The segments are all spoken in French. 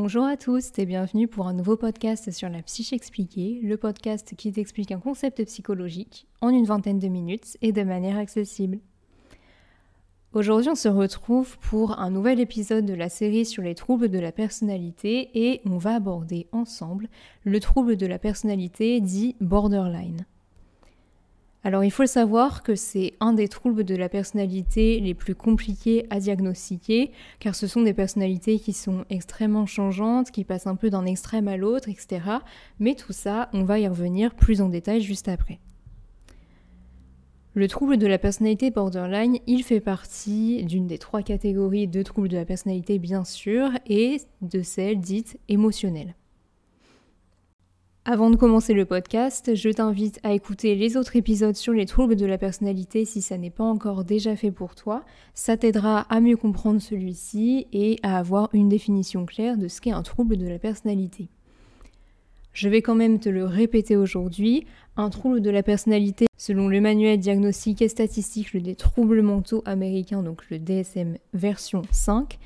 Bonjour à tous et bienvenue pour un nouveau podcast sur la psyché expliquée, le podcast qui t'explique un concept psychologique en une vingtaine de minutes et de manière accessible. Aujourd'hui, on se retrouve pour un nouvel épisode de la série sur les troubles de la personnalité et on va aborder ensemble le trouble de la personnalité dit borderline. Alors il faut le savoir que c'est un des troubles de la personnalité les plus compliqués à diagnostiquer, car ce sont des personnalités qui sont extrêmement changeantes, qui passent un peu d'un extrême à l'autre, etc. Mais tout ça, on va y revenir plus en détail juste après. Le trouble de la personnalité borderline, il fait partie d'une des trois catégories de troubles de la personnalité bien sûr, et de celles dites émotionnelles. Avant de commencer le podcast, je t'invite à écouter les autres épisodes sur les troubles de la personnalité si ça n'est pas encore déjà fait pour toi. Ça t'aidera à mieux comprendre celui-ci et à avoir une définition claire de ce qu'est un trouble de la personnalité. Je vais quand même te le répéter aujourd'hui, un trouble de la personnalité, selon le manuel diagnostique et statistique des troubles mentaux américains, donc le DSM version 5,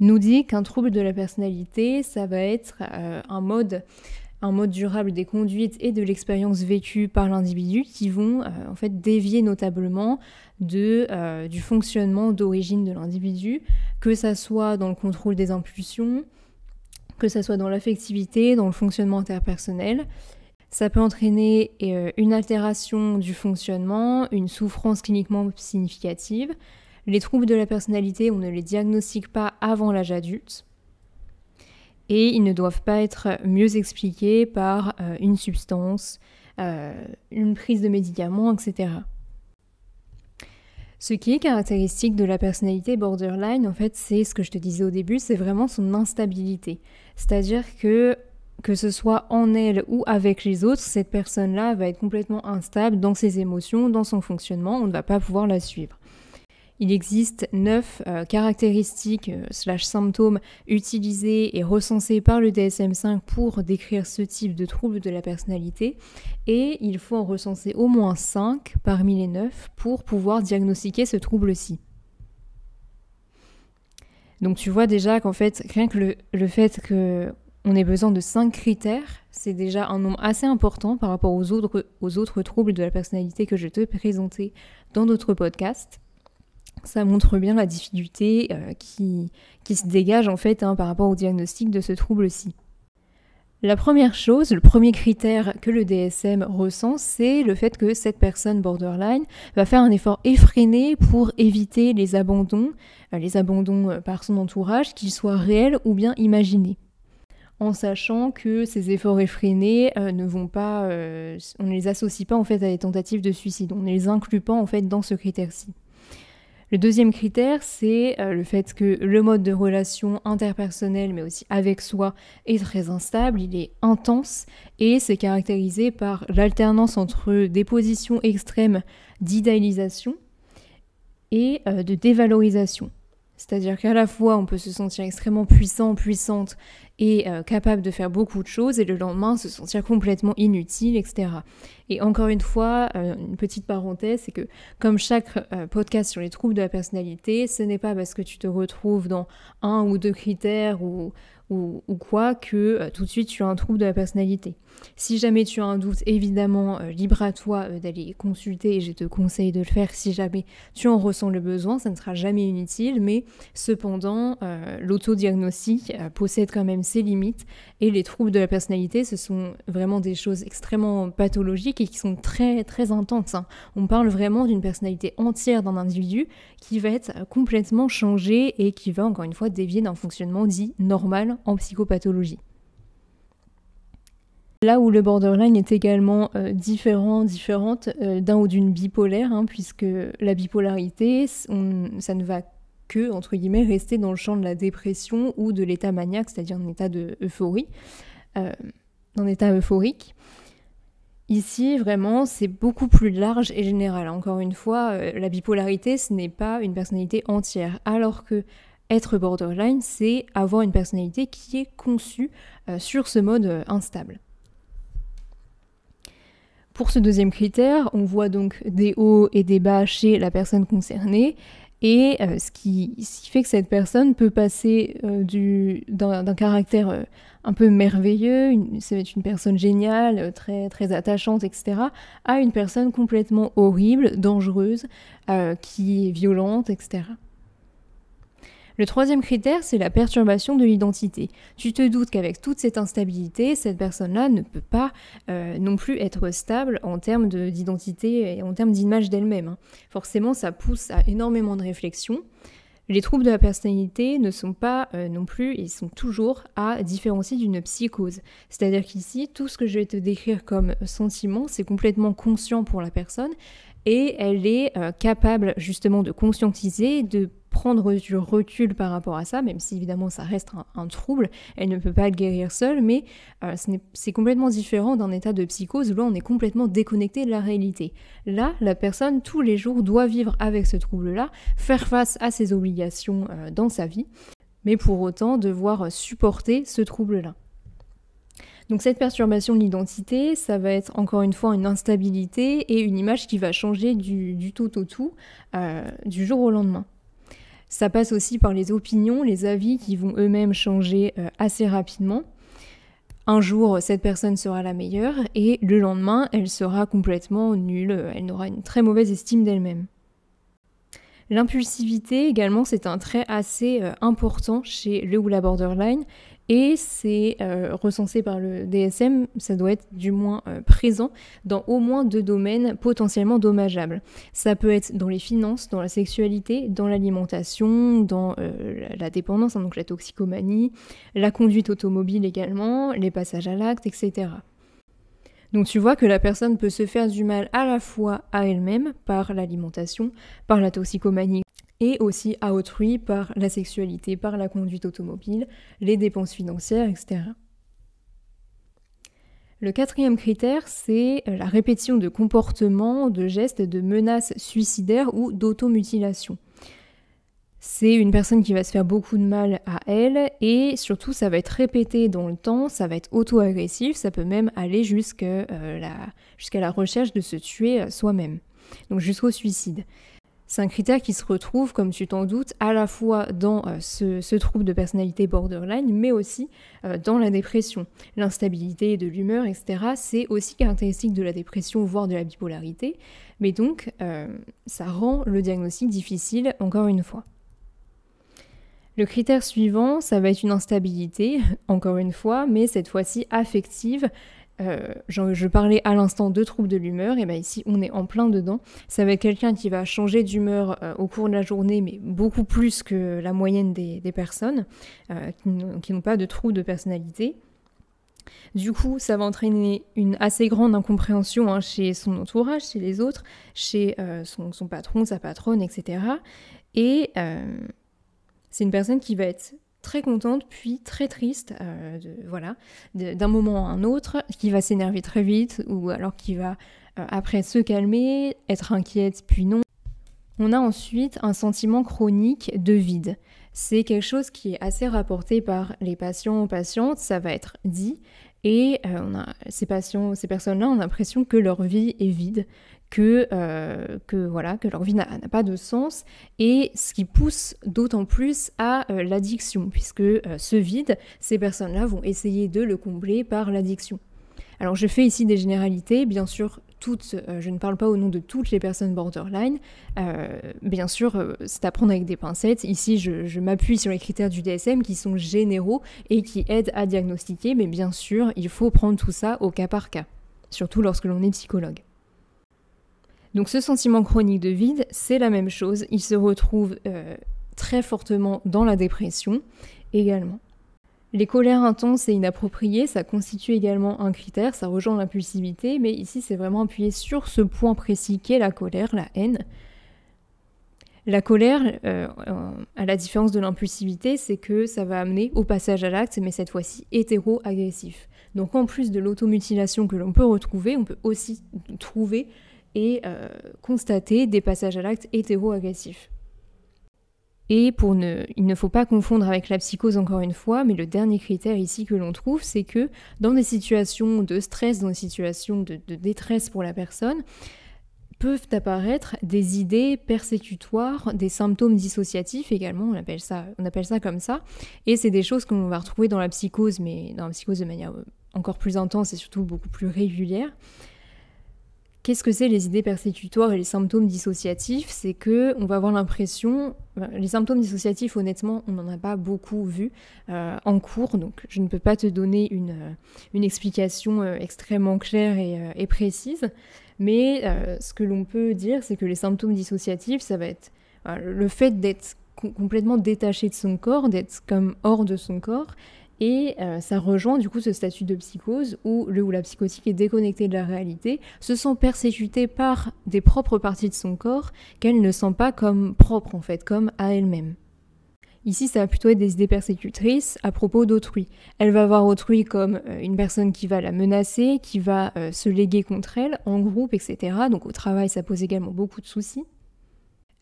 nous dit qu'un trouble de la personnalité, ça va être euh, un mode un mode durable des conduites et de l'expérience vécue par l'individu qui vont euh, en fait dévier notablement euh, du fonctionnement d'origine de l'individu, que ça soit dans le contrôle des impulsions, que ça soit dans l'affectivité, dans le fonctionnement interpersonnel. Ça peut entraîner euh, une altération du fonctionnement, une souffrance cliniquement significative. Les troubles de la personnalité, on ne les diagnostique pas avant l'âge adulte et ils ne doivent pas être mieux expliqués par euh, une substance, euh, une prise de médicaments, etc. Ce qui est caractéristique de la personnalité borderline, en fait, c'est ce que je te disais au début, c'est vraiment son instabilité. C'est-à-dire que que ce soit en elle ou avec les autres, cette personne-là va être complètement instable dans ses émotions, dans son fonctionnement, on ne va pas pouvoir la suivre. Il existe neuf euh, caractéristiques euh, slash symptômes utilisés et recensés par le DSM5 pour décrire ce type de trouble de la personnalité et il faut en recenser au moins 5 parmi les neuf pour pouvoir diagnostiquer ce trouble-ci. Donc tu vois déjà qu'en fait, rien que le, fait qu'on ait besoin de 5 critères, c'est déjà un nombre assez important par rapport aux autres, aux autres troubles de la personnalité que je te présentais dans d'autres podcasts ça montre bien la difficulté euh, qui, se dégage en fait hein, par rapport au diagnostic de ce trouble-ci. La première chose, le premier critère que le DSM ressent, c'est le fait que cette personne borderline va faire un effort effréné pour éviter les abandons, euh, les abandons euh, par son entourage, qu'ils soient réels ou bien imaginés. En sachant que ces efforts effrénés ne vont pas, on ne les associe pas en fait à des tentatives de suicide, on ne les inclut pas en fait dans ce critère-ci. Le deuxième critère, c'est euh, le fait que le mode de relation interpersonnel, mais aussi avec soi, est très instable, il est intense et c'est caractérisé par l'alternance entre des positions extrêmes d'idéalisation et euh, de dévalorisation. C'est-à-dire qu'à la fois, on peut se sentir extrêmement puissant, puissante et euh, capable de faire beaucoup de choses, et le lendemain se sentir complètement inutile, etc. Et encore une fois, euh, une petite parenthèse, c'est que comme chaque euh, podcast sur les troubles de la personnalité, ce n'est pas parce que tu te retrouves dans un ou deux critères ou, ou, quoi que euh, tout de suite tu as un trouble de la personnalité. Si jamais tu as un doute, évidemment, euh, libre à toi euh, d'aller consulter et je te conseille de le faire si jamais tu en ressens le besoin, ça ne sera jamais inutile, mais cependant, l'autodiagnostic possède quand même ses limites et les troubles de la personnalité, ce sont vraiment des choses extrêmement pathologiques et qui sont très très intenses. Hein. On parle vraiment d'une personnalité entière d'un individu qui va être complètement changée et qui va encore une fois dévier d'un fonctionnement dit normal en psychopathologie. Là où le borderline est également euh, différent, différente euh, d'un ou d'une bipolaire, hein, puisque la bipolarité, ça ne va que, entre guillemets, rester dans le champ de la dépression ou de l'état maniaque, c'est-à-dire un état de euphorie, euh, état euphorique. Ici, vraiment, c'est beaucoup plus large et général. Encore une fois, la bipolarité, ce n'est pas une personnalité entière, alors que être borderline, c'est avoir une personnalité qui est conçue euh, sur ce mode euh, instable. Pour ce deuxième critère, on voit donc des hauts et des bas chez la personne concernée. Et euh, ce, qui, fait que cette personne peut passer d'un caractère un peu merveilleux, ça va être une personne géniale, très, très attachante, etc., à une personne complètement horrible, dangereuse, qui est violente, etc. Le troisième critère, c'est la perturbation de l'identité. Tu te doutes qu'avec toute cette instabilité, cette personne-là ne peut pas euh, non plus être stable en termes d'identité et en termes d'image d'elle-même. Hein. Forcément, ça pousse à énormément de réflexion. Les troubles de la personnalité ne sont pas euh, non plus, ils sont toujours à différencier d'une psychose. C'est-à-dire qu'ici, tout ce que je vais te décrire comme sentiment, c'est complètement conscient pour la personne et elle est euh, capable justement de conscientiser, de prendre du recul par rapport à ça, même si évidemment ça reste un, trouble, elle ne peut pas le guérir seule, mais euh, c'est complètement différent d'un état de psychose où là on est complètement déconnecté de la réalité. Là, la personne tous les jours doit vivre avec ce trouble-là, faire face à ses obligations euh, dans sa vie, mais pour autant devoir supporter ce trouble-là. Donc cette perturbation de l'identité, ça va être encore une fois une instabilité et une image qui va changer du, tout au tout euh, du jour au lendemain. Ça passe aussi par les opinions, les avis qui vont eux-mêmes changer euh, assez rapidement. Un jour, cette personne sera la meilleure et le lendemain, elle sera complètement nulle, elle n'aura une très mauvaise estime d'elle-même. L'impulsivité également, c'est un trait assez euh, important chez le ou la borderline et c'est euh, recensé par le DSM, ça doit être du moins euh, présent dans au moins deux domaines potentiellement dommageables. Ça peut être dans les finances, dans la sexualité, dans l'alimentation, dans euh, la dépendance, hein, donc la toxicomanie, la conduite automobile également, les passages à l'acte, etc. Donc tu vois que la personne peut se faire du mal à la fois à elle-même par l'alimentation, par la toxicomanie et aussi à autrui par la sexualité, par la conduite automobile, les dépenses financières, etc. Le quatrième critère, c'est la répétition de comportements, de gestes, de menaces suicidaires ou d'automutilation. C'est une personne qui va se faire beaucoup de mal à elle et surtout ça va être répété dans le temps, ça va être auto-agressif, ça peut même aller jusqu'à euh, la, la recherche de se tuer euh, soi-même, donc jusqu'au suicide. C'est un critère qui se retrouve, comme tu t'en doutes, à la fois dans euh, ce, trouble de personnalité borderline, mais aussi euh, dans la dépression. L'instabilité de l'humeur, etc., c'est aussi caractéristique de la dépression, voire de la bipolarité. Mais donc, euh, ça rend le diagnostic difficile, encore une fois. Le critère suivant, ça va être une instabilité, encore une fois, mais cette fois-ci affective, euh, je parlais à l'instant de troubles de l'humeur, et bien ici on est en plein dedans. Ça va être quelqu'un qui va changer d'humeur euh, au cours de la journée, mais beaucoup plus que la moyenne des, personnes euh, qui n'ont pas de troubles de personnalité. Du coup, ça va entraîner une assez grande incompréhension hein, chez son entourage, chez les autres, chez son, son, patron, sa patronne, etc. Et c'est une personne qui va être très contente puis très triste, euh, voilà, d'un moment à un autre, qui va s'énerver très vite ou alors qui va euh, après se calmer, être inquiète puis non. On a ensuite un sentiment chronique de vide. C'est quelque chose qui est assez rapporté par les patients ou patientes, ça va être dit, et euh, ces patients, ces personnes-là ont l'impression que leur vie est vide, que, euh, voilà, que leur vie n'a pas de sens, et ce qui pousse d'autant plus à euh, l'addiction, puisque ce vide, ces personnes-là vont essayer de le combler par l'addiction. Alors je fais ici des généralités, bien sûr, toutes, je ne parle pas au nom de toutes les personnes borderline, bien sûr, c'est à prendre avec des pincettes. Ici, je, m'appuie sur les critères du DSM qui sont généraux et qui aident à diagnostiquer, mais bien sûr, il faut prendre tout ça au cas par cas, surtout lorsque l'on est psychologue. Donc ce sentiment chronique de vide, c'est la même chose, il se retrouve euh, très fortement dans la dépression également. Les colères intenses et inappropriées, ça constitue également un critère, ça rejoint l'impulsivité, mais ici c'est vraiment appuyé sur ce point précis qu'est la colère, la haine. La colère, euh, à la différence de l'impulsivité, c'est que ça va amener au passage à l'acte, mais cette fois-ci hétéro-agressif. Donc en plus de l'automutilation que l'on peut retrouver, on peut aussi trouver et euh, constater des passages à l'acte hétéro-agressifs. Et pour ne, il ne faut pas confondre avec la psychose encore une fois, mais le dernier critère ici que l'on trouve, c'est que dans des situations de stress, dans des situations de, détresse pour la personne, peuvent apparaître des idées persécutoires, des symptômes dissociatifs également, on appelle ça, on appelle ça comme ça. Et c'est des choses qu'on va retrouver dans la psychose, mais dans la psychose de manière euh, encore plus intense et surtout beaucoup plus régulière. Qu'est-ce que c'est les idées persécutoires et les symptômes dissociatifs? C'est que on va avoir l'impression, les symptômes dissociatifs, honnêtement, on n'en a pas beaucoup vu euh, en cours, donc je ne peux pas te donner une, une explication extrêmement claire et, précise. Mais euh, ce que l'on peut dire, c'est que les symptômes dissociatifs, ça va être le fait d'être complètement détaché de son corps, d'être comme hors de son corps. Et euh, ça rejoint du coup ce statut de psychose où le ou la psychotique est déconnectée de la réalité, se sent persécutée par des propres parties de son corps qu'elle ne sent pas comme propres en fait, comme à elle-même. Ici, ça va plutôt être des idées persécutrices à propos d'autrui. Elle va voir autrui comme euh, une personne qui va la menacer, qui va euh, se léguer contre elle, en groupe, etc. Donc au travail, ça pose également beaucoup de soucis.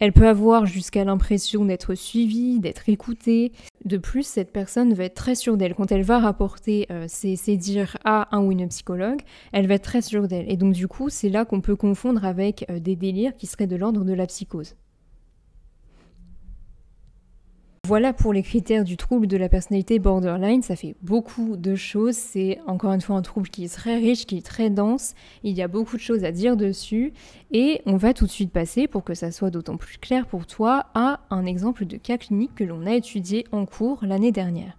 Elle peut avoir jusqu'à l'impression d'être suivie, d'être écoutée. De plus, cette personne va être très sûre d'elle. Quand elle va rapporter euh, ses, ses, dires à un ou une psychologue, elle va être très sûre d'elle. Et donc du coup, c'est là qu'on peut confondre avec des délires qui seraient de l'ordre de la psychose. Voilà pour les critères du trouble de la personnalité borderline. Ça fait beaucoup de choses. C'est encore une fois un trouble qui est très riche, qui est très dense. Il y a beaucoup de choses à dire dessus. Et on va tout de suite passer, pour que ça soit d'autant plus clair pour toi, à un exemple de cas clinique que l'on a étudié en cours l'année dernière.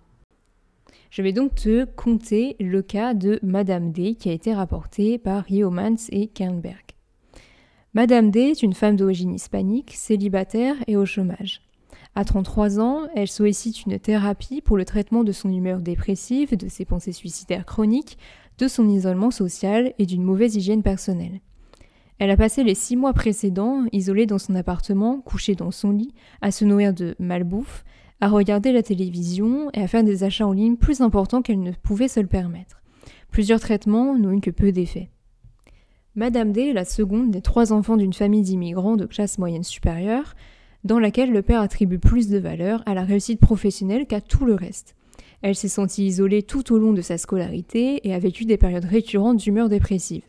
Je vais donc te conter le cas de Madame D qui a été rapporté par Yeomans et Kernberg. Madame D est une femme d'origine hispanique, célibataire et au chômage. À 33 ans, elle sollicite une thérapie pour le traitement de son humeur dépressive, de ses pensées suicidaires chroniques, de son isolement social et d'une mauvaise hygiène personnelle. Elle a passé les six mois précédents isolée dans son appartement, couchée dans son lit, à se nourrir de malbouffe, à regarder la télévision et à faire des achats en ligne plus importants qu'elle ne pouvait se le permettre. Plusieurs traitements n'ont eu que peu d'effets. Madame D est la seconde des trois enfants d'une famille d'immigrants de classe moyenne supérieure, dans laquelle le père attribue plus de valeur à la réussite professionnelle qu'à tout le reste. Elle s'est sentie isolée tout au long de sa scolarité et a vécu des périodes récurrentes d'humeur dépressive.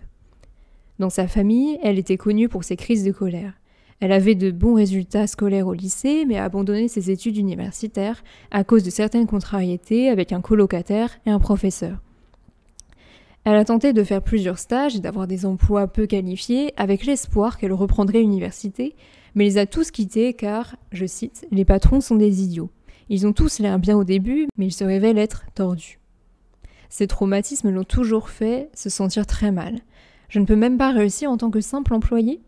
Dans sa famille, elle était connue pour ses crises de colère. Elle avait de bons résultats scolaires au lycée, mais a abandonné ses études universitaires à cause de certaines contrariétés avec un colocataire et un professeur. Elle a tenté de faire plusieurs stages et d'avoir des emplois peu qualifiés avec l'espoir qu'elle reprendrait l'université, mais les a tous quittés car, je cite, les patrons sont des idiots. Ils ont tous l'air bien au début, mais ils se révèlent être tordus. Ces traumatismes l'ont toujours fait se sentir très mal. Je ne peux même pas réussir en tant que simple employé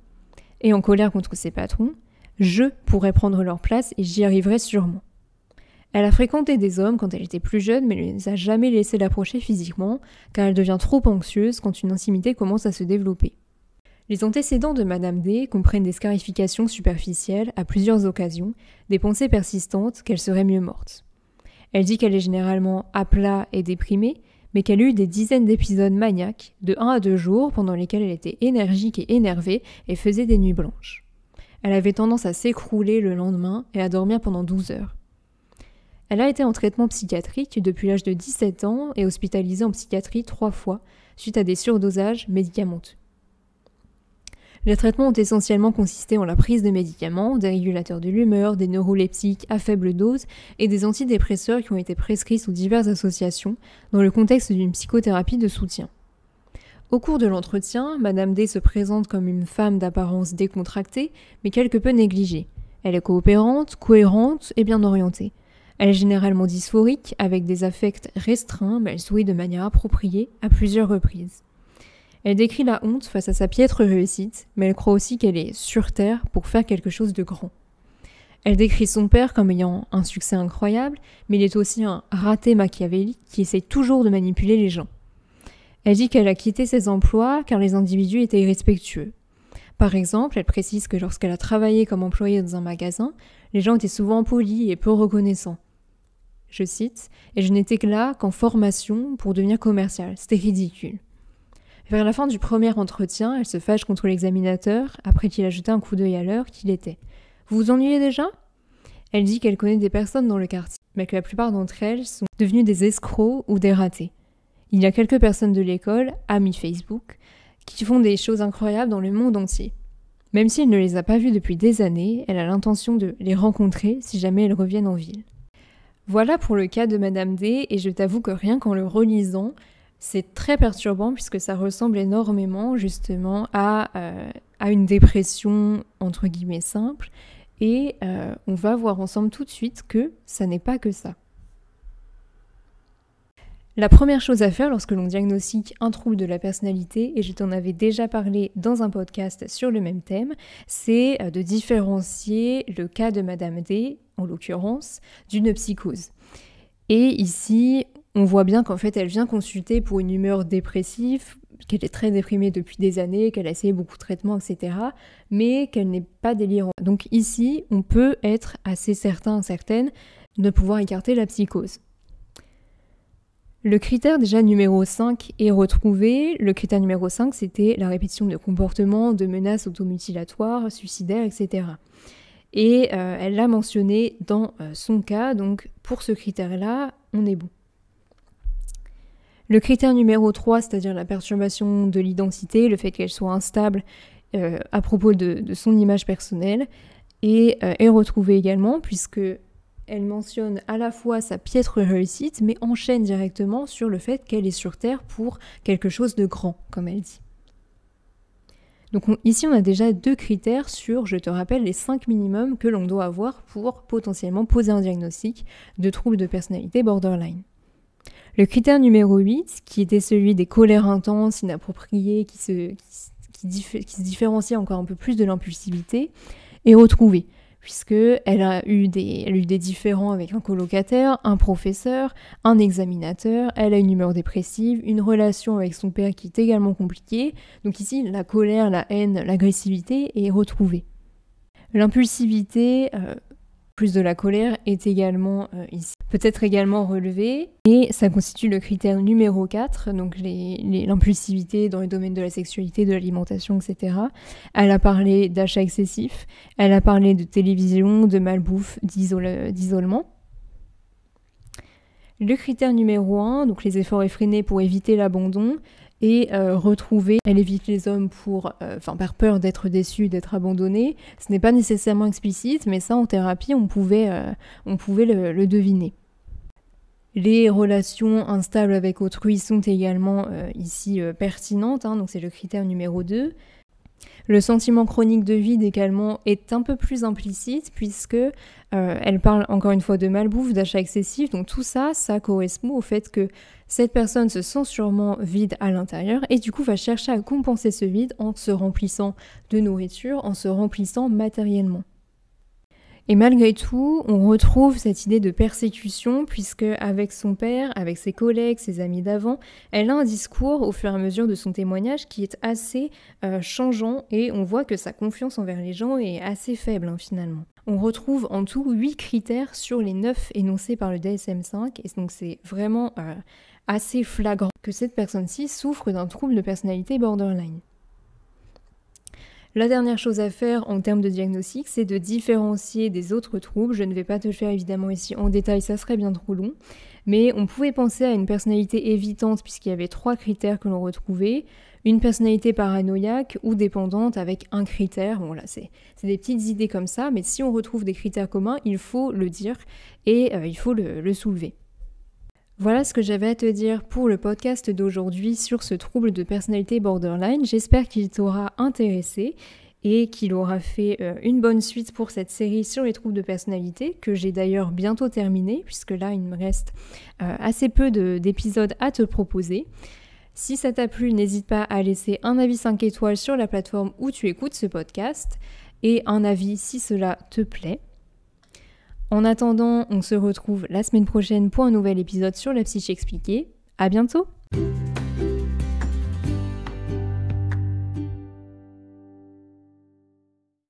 Et en colère contre ses patrons, je pourrais prendre leur place et j'y arriverai sûrement. Elle a fréquenté des hommes quand elle était plus jeune, mais ne les a jamais laissés l'approcher physiquement, car elle devient trop anxieuse quand une intimité commence à se développer. Les antécédents de Madame D comprennent des scarifications superficielles à plusieurs occasions, des pensées persistantes qu'elle serait mieux morte. Elle dit qu'elle est généralement à plat et déprimée, mais qu'elle eut des dizaines d'épisodes maniaques, de 1 à 2 jours, pendant lesquels elle était énergique et énervée et faisait des nuits blanches. Elle avait tendance à s'écrouler le lendemain et à dormir pendant 12 heures. Elle a été en traitement psychiatrique depuis l'âge de 17 ans et hospitalisée en psychiatrie trois fois suite à des surdosages médicamenteux. Les traitements ont essentiellement consisté en la prise de médicaments, des régulateurs de l'humeur, des neuroleptiques à faible dose et des antidépresseurs qui ont été prescrits sous diverses associations dans le contexte d'une psychothérapie de soutien. Au cours de l'entretien, Madame D se présente comme une femme d'apparence décontractée, mais quelque peu négligée. Elle est coopérante, cohérente et bien orientée. Elle est généralement dysphorique, avec des affects restreints, mais elle sourit de manière appropriée à plusieurs reprises. Elle décrit la honte face à sa piètre réussite, mais elle croit aussi qu'elle est sur Terre pour faire quelque chose de grand. Elle décrit son père comme ayant un succès incroyable, mais il est aussi un raté machiavélique qui essaie toujours de manipuler les gens. Elle dit qu'elle a quitté ses emplois car les individus étaient irrespectueux. Par exemple, elle précise que lorsqu'elle a travaillé comme employée dans un magasin, les gens étaient souvent polis et peu reconnaissants. Je cite, et je n'étais que là qu'en formation pour devenir commercial. C'était ridicule. Vers la fin du premier entretien, elle se fâche contre l'examinateur, après qu'il a jeté un coup d'œil à l'heure qu'il était. Vous vous ennuyez déjà? Elle dit qu'elle connaît des personnes dans le quartier, mais que la plupart d'entre elles sont devenues des escrocs ou des ratés. Il y a quelques personnes de l'école, amis Facebook, qui font des choses incroyables dans le monde entier. Même si elle ne les a pas vus depuis des années, elle a l'intention de les rencontrer si jamais elles reviennent en ville. Voilà pour le cas de Madame D, et je t'avoue que rien qu'en le relisant, c'est très perturbant puisque ça ressemble énormément justement à, euh, à une dépression entre guillemets simple, et euh, on va voir ensemble tout de suite que ça n'est pas que ça. La première chose à faire lorsque l'on diagnostique un trouble de la personnalité, et je t'en avais déjà parlé dans un podcast sur le même thème, c'est euh, de différencier le cas de Madame D, en l'occurrence, d'une psychose. Et ici, on voit bien qu'en fait, elle vient consulter pour une humeur dépressive, qu'elle est très déprimée depuis des années, qu'elle a essayé beaucoup de traitements, etc., mais qu'elle n'est pas délirante. Donc ici, on peut être assez certain, certaine, de pouvoir écarter la psychose. Le critère déjà numéro 5 est retrouvé. Le critère numéro 5, c'était la répétition de comportements, de menaces automutilatoires, suicidaires, etc. Et euh, elle l'a mentionné dans euh, son cas, donc pour ce critère-là, on est bon. Le critère numéro 3, c'est-à-dire la perturbation de l'identité, le fait qu'elle soit instable euh, à propos de, son image personnelle, et est retrouvé également, puisque elle mentionne à la fois sa piètre réussite, mais enchaîne directement sur le fait qu'elle est sur Terre pour quelque chose de grand, comme elle dit. Donc ici, on a déjà deux critères sur, je te rappelle, les cinq minimums que l'on doit avoir pour potentiellement poser un diagnostic de trouble de personnalité borderline. Le critère numéro 8, qui était celui des colères intenses, inappropriées, qui se, encore un peu plus de l'impulsivité, est retrouvé puisqu'elle a, eu des, elle a eu des différends avec un colocataire, un professeur, un examinateur, elle a une humeur dépressive, une relation avec son père qui est également compliquée. Donc ici, la colère, la haine, l'agressivité est retrouvée. L'impulsivité, euh, plus de la colère est également euh, ici. Peut-être également relevé et ça constitue le critère numéro 4, donc l'impulsivité dans les domaines de la sexualité, de l'alimentation, etc. Elle a parlé d'achat excessif, elle a parlé de télévision, de malbouffe, d'isolement. Le critère numéro 1, donc les efforts effrénés pour éviter l'abandon, et euh, retrouver. Elle évite les hommes pour, euh, enfin, par peur d'être déçue, d'être abandonnée. Ce n'est pas nécessairement explicite, mais ça, en thérapie, on pouvait, euh, on pouvait le, deviner. Les relations instables avec autrui sont également ici pertinentes, hein, donc c'est le critère numéro 2. Le sentiment chronique de vide également est un peu plus implicite puisque euh, elle parle encore une fois de malbouffe, d'achat excessif. Donc tout ça, ça correspond au fait que cette personne se sent sûrement vide à l'intérieur et du coup va chercher à compenser ce vide en se remplissant de nourriture, en se remplissant matériellement. Et malgré tout, on retrouve cette idée de persécution puisque avec son père, avec ses collègues, ses amis d'avant, elle a un discours au fur et à mesure de son témoignage qui est assez euh, changeant et on voit que sa confiance envers les gens est assez faible hein, finalement. On retrouve en tout 8 critères sur les 9 énoncés par le DSM5 et donc c'est vraiment euh, assez flagrant que cette personne-ci souffre d'un trouble de personnalité borderline. La dernière chose à faire en termes de diagnostic, c'est de différencier des autres troubles. Je ne vais pas te faire évidemment ici en détail, ça serait bien trop long. Mais on pouvait penser à une personnalité évitante puisqu'il y avait trois critères que l'on retrouvait. Une personnalité paranoïaque ou dépendante avec un critère. Bon là, c'est des petites idées comme ça, mais si on retrouve des critères communs, il faut le dire et euh, il faut le soulever. Voilà ce que j'avais à te dire pour le podcast d'aujourd'hui sur ce trouble de personnalité borderline. J'espère qu'il t'aura intéressé et qu'il aura fait euh, une bonne suite pour cette série sur les troubles de personnalité, que j'ai d'ailleurs bientôt terminé, puisque là, il me reste euh, assez peu d'épisodes à te proposer. Si ça t'a plu, n'hésite pas à laisser un avis 5 étoiles sur la plateforme où tu écoutes ce podcast, et un avis si cela te plaît. En attendant, on se retrouve la semaine prochaine pour un nouvel épisode sur la psyché expliquée. À bientôt!